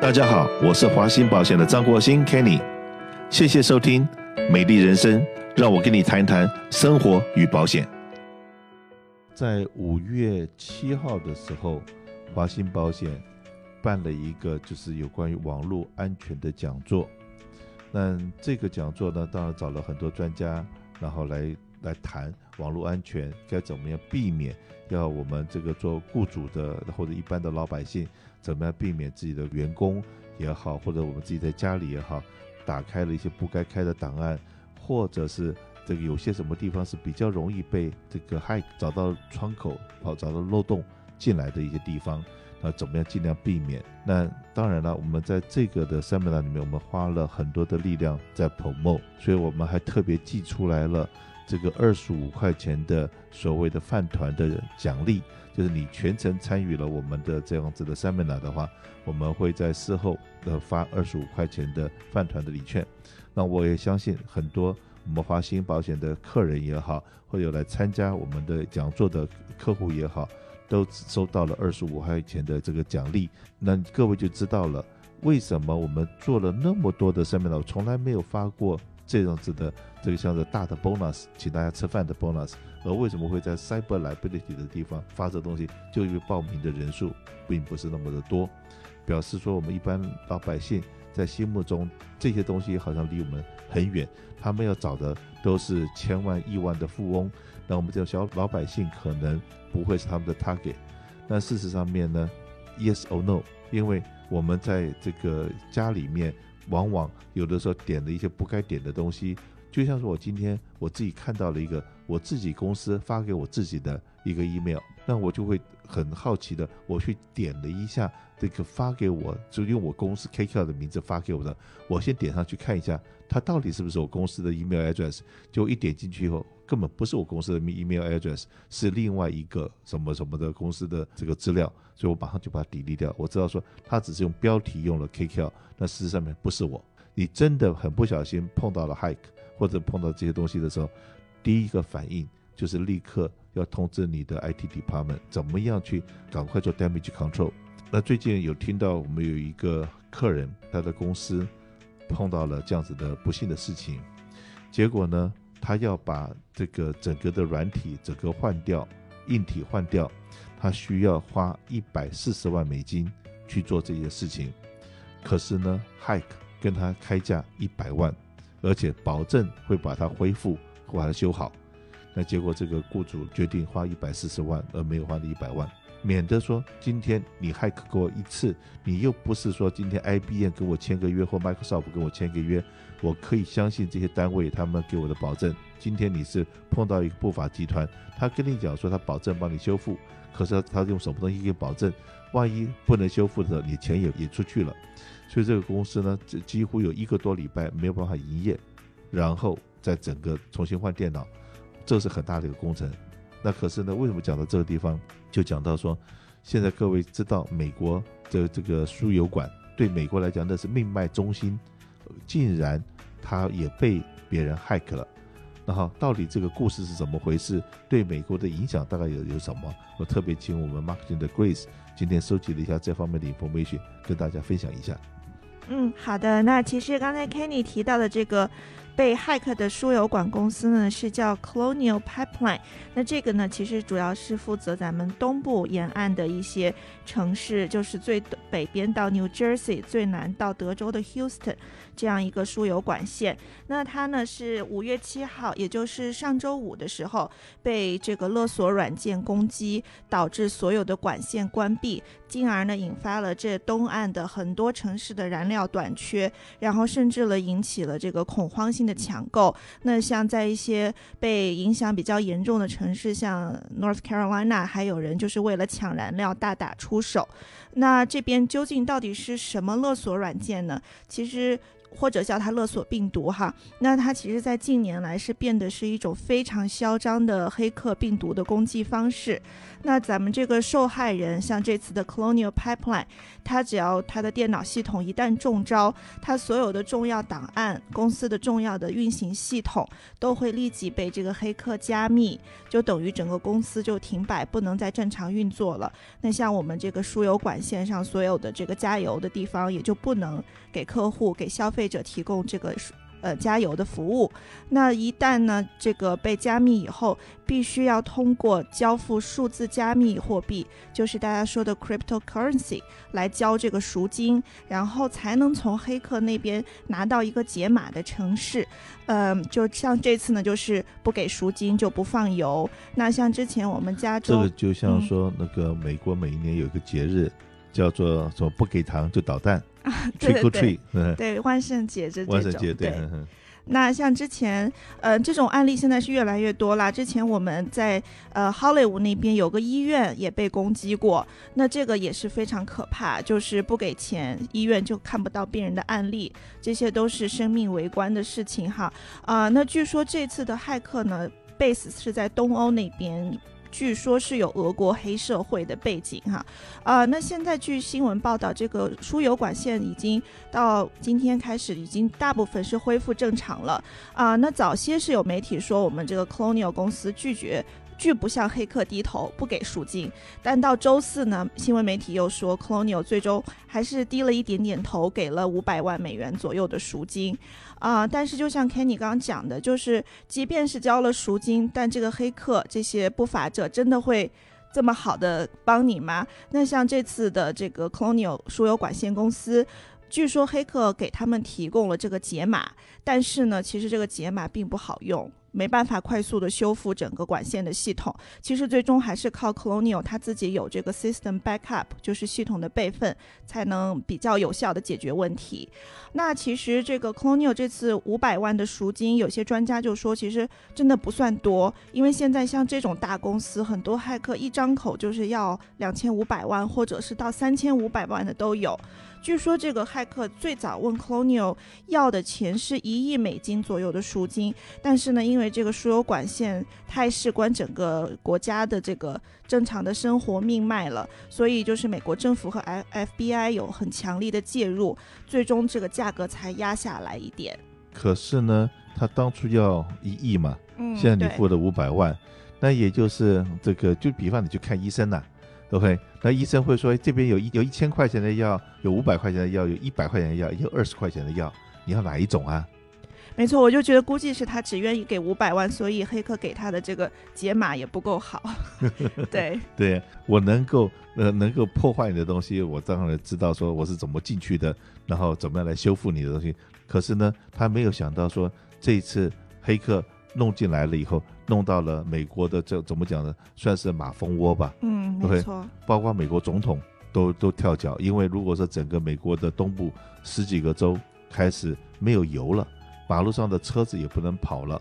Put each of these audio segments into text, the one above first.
大家好，我是华兴保险的张国兴 Kenny，谢谢收听美丽人生，让我跟你谈一谈生活与保险。在五月七号的时候，华兴保险办了一个就是有关于网络安全的讲座。那这个讲座呢，当然找了很多专家，然后来来谈网络安全该怎么样避免，要我们这个做雇主的或者一般的老百姓。怎么样避免自己的员工也好，或者我们自己在家里也好，打开了一些不该开的档案，或者是这个有些什么地方是比较容易被这个 hack 找到窗口，好找到漏洞进来的一些地方，那怎么样尽量避免？那当然了，我们在这个的 seminar 里面，我们花了很多的力量在 promote，所以我们还特别寄出来了。这个二十五块钱的所谓的饭团的奖励，就是你全程参与了我们的这样子的 seminar 的话，我们会在事后呃发二十五块钱的饭团的礼券。那我也相信很多我们华兴保险的客人也好，或者有来参加我们的讲座的客户也好，都收到了二十五块钱的这个奖励。那各位就知道了为什么我们做了那么多的 seminar，从来没有发过。这样子的这个像是大的 bonus，请大家吃饭的 bonus，而为什么会在 cyber liability 的地方发这东西？就因为报名的人数并不是那么的多，表示说我们一般老百姓在心目中这些东西好像离我们很远，他们要找的都是千万亿万的富翁，那我们这种小老百姓可能不会是他们的 target。那事实上面呢，yes or no，因为我们在这个家里面。往往有的时候点的一些不该点的东西，就像是我今天我自己看到了一个我自己公司发给我自己的一个 email，那我就会很好奇的，我去点了一下这个发给我，就用我公司 KQ 的名字发给我的，我先点上去看一下，它到底是不是我公司的 email address，就一点进去以后，根本不是我公司的 email address，是另外一个什么什么的公司的这个资料，所以我马上就把它 delete 掉。我知道说他只是用标题用了 KQ，那事实上面不是我。你真的很不小心碰到了 hack 或者碰到这些东西的时候，第一个反应就是立刻要通知你的 IT department，怎么样去赶快做 damage control。那最近有听到我们有一个客人，他的公司碰到了这样子的不幸的事情，结果呢？他要把这个整个的软体整个换掉，硬体换掉，他需要花一百四十万美金去做这些事情。可是呢，Hike 跟他开价一百万，而且保证会把它恢复，会把它修好。那结果这个雇主决定花一百四十万，而没有花那一百万。免得说今天你 hack 过一次，你又不是说今天 IBM 跟我签个约或 Microsoft 跟我签个约，我可以相信这些单位他们给我的保证。今天你是碰到一个不法集团，他跟你讲说他保证帮你修复，可是他用什么东西给保证？万一不能修复的时候，你钱也也出去了。所以这个公司呢，这几乎有一个多礼拜没有办法营业，然后再整个重新换电脑，这是很大的一个工程。那可是呢，为什么讲到这个地方，就讲到说，现在各位知道美国的这个输油管对美国来讲那是命脉中心，竟然它也被别人 hack 了。那好，到底这个故事是怎么回事？对美国的影响大概有有什么？我特别请我们 marketing 的 Grace 今天收集了一下这方面的 information，跟大家分享一下。嗯，好的。那其实刚才 Kenny 提到的这个。被 hack 的输油管公司呢，是叫 Colonial Pipeline。那这个呢，其实主要是负责咱们东部沿岸的一些城市，就是最北边到 New Jersey，最南到德州的 Houston 这样一个输油管线。那它呢是五月七号，也就是上周五的时候，被这个勒索软件攻击，导致所有的管线关闭，进而呢引发了这东岸的很多城市的燃料短缺，然后甚至了引起了这个恐慌性。的抢购，那像在一些被影响比较严重的城市，像 North Carolina，还有人就是为了抢燃料大打出手。那这边究竟到底是什么勒索软件呢？其实或者叫它勒索病毒哈。那它其实，在近年来是变得是一种非常嚣张的黑客病毒的攻击方式。那咱们这个受害人，像这次的 Colonial Pipeline，他只要他的电脑系统一旦中招，他所有的重要档案、公司的重要的运行系统都会立即被这个黑客加密，就等于整个公司就停摆，不能再正常运作了。那像我们这个输油管线上所有的这个加油的地方，也就不能给客户、给消费者提供这个。呃，加油的服务，那一旦呢，这个被加密以后，必须要通过交付数字加密货币，就是大家说的 cryptocurrency 来交这个赎金，然后才能从黑客那边拿到一个解码的程式。嗯、呃，就像这次呢，就是不给赎金就不放油。那像之前我们加州，这个就像说那个美国每一年有一个节日，嗯、叫做什么不给糖就捣蛋。啊，对对对，对万圣节这这种，对。那像之前，呃，这种案例现在是越来越多啦。之前我们在呃好莱坞那边有个医院也被攻击过，那这个也是非常可怕，就是不给钱，医院就看不到病人的案例，这些都是生命为关的事情哈。啊、呃，那据说这次的骇客呢，base 是在东欧那边。据说是有俄国黑社会的背景哈，啊，那现在据新闻报道，这个输油管线已经到今天开始，已经大部分是恢复正常了啊。那早些是有媒体说，我们这个 Colonial 公司拒绝。拒不向黑客低头，不给赎金。但到周四呢，新闻媒体又说，Colonial 最终还是低了一点点头，给了五百万美元左右的赎金。啊、但是就像 Kenny 刚刚讲的，就是即便是交了赎金，但这个黑客这些不法者真的会这么好的帮你吗？那像这次的这个 Colonial 输油管线公司，据说黑客给他们提供了这个解码，但是呢，其实这个解码并不好用。没办法快速的修复整个管线的系统，其实最终还是靠 Colonial 它自己有这个 system backup，就是系统的备份，才能比较有效的解决问题。那其实这个 Colonial 这次五百万的赎金，有些专家就说，其实真的不算多，因为现在像这种大公司，很多骇客一张口就是要两千五百万，或者是到三千五百万的都有。据说这个骇客最早问 Colonial 要的钱是一亿美金左右的赎金，但是呢，因这个输油管线太事关整个国家的这个正常的生活命脉了，所以就是美国政府和 FBI 有很强力的介入，最终这个价格才压下来一点。可是呢，他当初要一亿嘛，嗯，现在你付了五百万，那也就是这个，就比方你去看医生呐、啊。OK，那医生会说，这边有一有一千块钱的药，有五百块钱的药，有一百块钱的药，有二十块钱的药，你要哪一种啊？没错，我就觉得估计是他只愿意给五百万，所以黑客给他的这个解码也不够好。对 对，我能够呃能够破坏你的东西，我当然知道说我是怎么进去的，然后怎么样来修复你的东西。可是呢，他没有想到说这一次黑客。弄进来了以后，弄到了美国的这怎么讲呢？算是马蜂窝吧。嗯，没错。包括美国总统都都跳脚，因为如果说整个美国的东部十几个州开始没有油了，马路上的车子也不能跑了，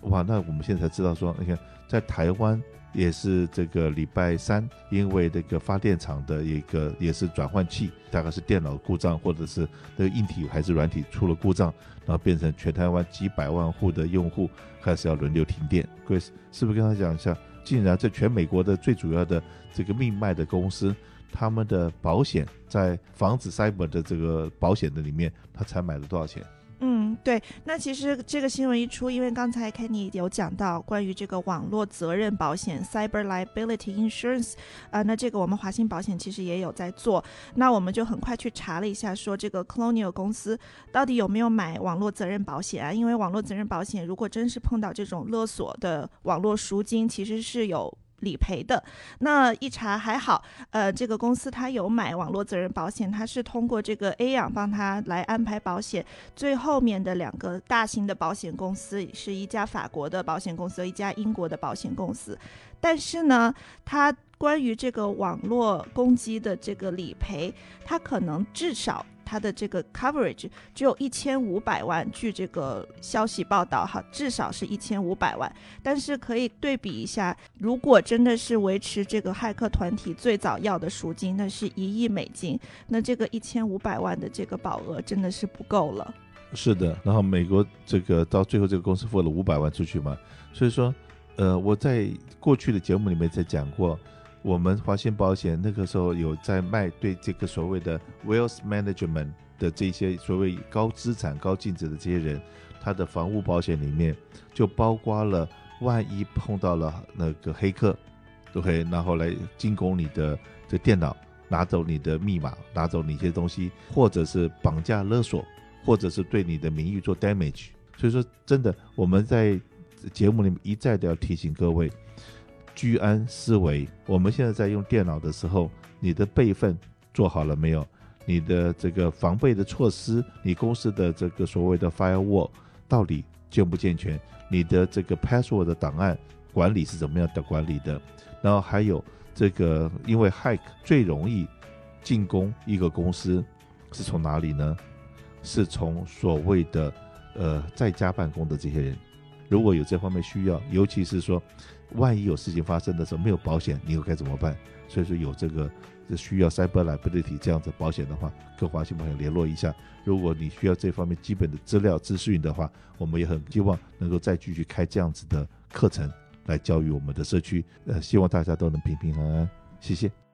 哇！那我们现在才知道说，你看在台湾。也是这个礼拜三，因为这个发电厂的一个也是转换器，大概是电脑故障，或者是那个硬体还是软体出了故障，然后变成全台湾几百万户的用户开始要轮流停电。Grace，是不是跟他讲一下？竟然这全美国的最主要的这个命脉的公司，他们的保险在防止 cyber 的这个保险的里面，他才买了多少钱？嗯，对，那其实这个新闻一出，因为刚才 Kenny 有讲到关于这个网络责任保险 （Cyber Liability Insurance），啊、那这个我们华信保险其实也有在做，那我们就很快去查了一下，说这个 Colonial 公司到底有没有买网络责任保险啊？因为网络责任保险如果真是碰到这种勒索的网络赎金，其实是有。理赔的那一查还好，呃，这个公司他有买网络责任保险，他是通过这个 A 养帮他来安排保险。最后面的两个大型的保险公司是一家法国的保险公司一家英国的保险公司，但是呢，他关于这个网络攻击的这个理赔，他可能至少。它的这个 coverage 只有一千五百万，据这个消息报道，哈，至少是一千五百万。但是可以对比一下，如果真的是维持这个骇客团体最早要的赎金，那是一亿美金，那这个一千五百万的这个保额真的是不够了。是的，然后美国这个到最后这个公司付了五百万出去嘛，所以说，呃，我在过去的节目里面才讲过，我们华信保险那个时候有在卖对这个所谓的 wealth management 的这些所谓高资产高净值的这些人，他的房屋保险里面就包括了，万一碰到了那个黑客，都可以然后来进攻你的这电脑，拿走你的密码，拿走你一些东西，或者是绑架勒索。或者是对你的名誉做 damage，所以说真的，我们在节目里面一再的要提醒各位，居安思危。我们现在在用电脑的时候，你的备份做好了没有？你的这个防备的措施，你公司的这个所谓的 firewall 到底健不健全？你的这个 password 的档案管理是怎么样的管理的？然后还有这个，因为 hack 最容易进攻一个公司，是从哪里呢？是从所谓的呃在家办公的这些人，如果有这方面需要，尤其是说万一有事情发生的时候没有保险，你又该怎么办？所以说有这个这需要 cyber liability 这样子保险的话，跟华信保险联络一下。如果你需要这方面基本的资料资讯的话，我们也很希望能够再继续开这样子的课程来教育我们的社区。呃，希望大家都能平平安安。谢谢。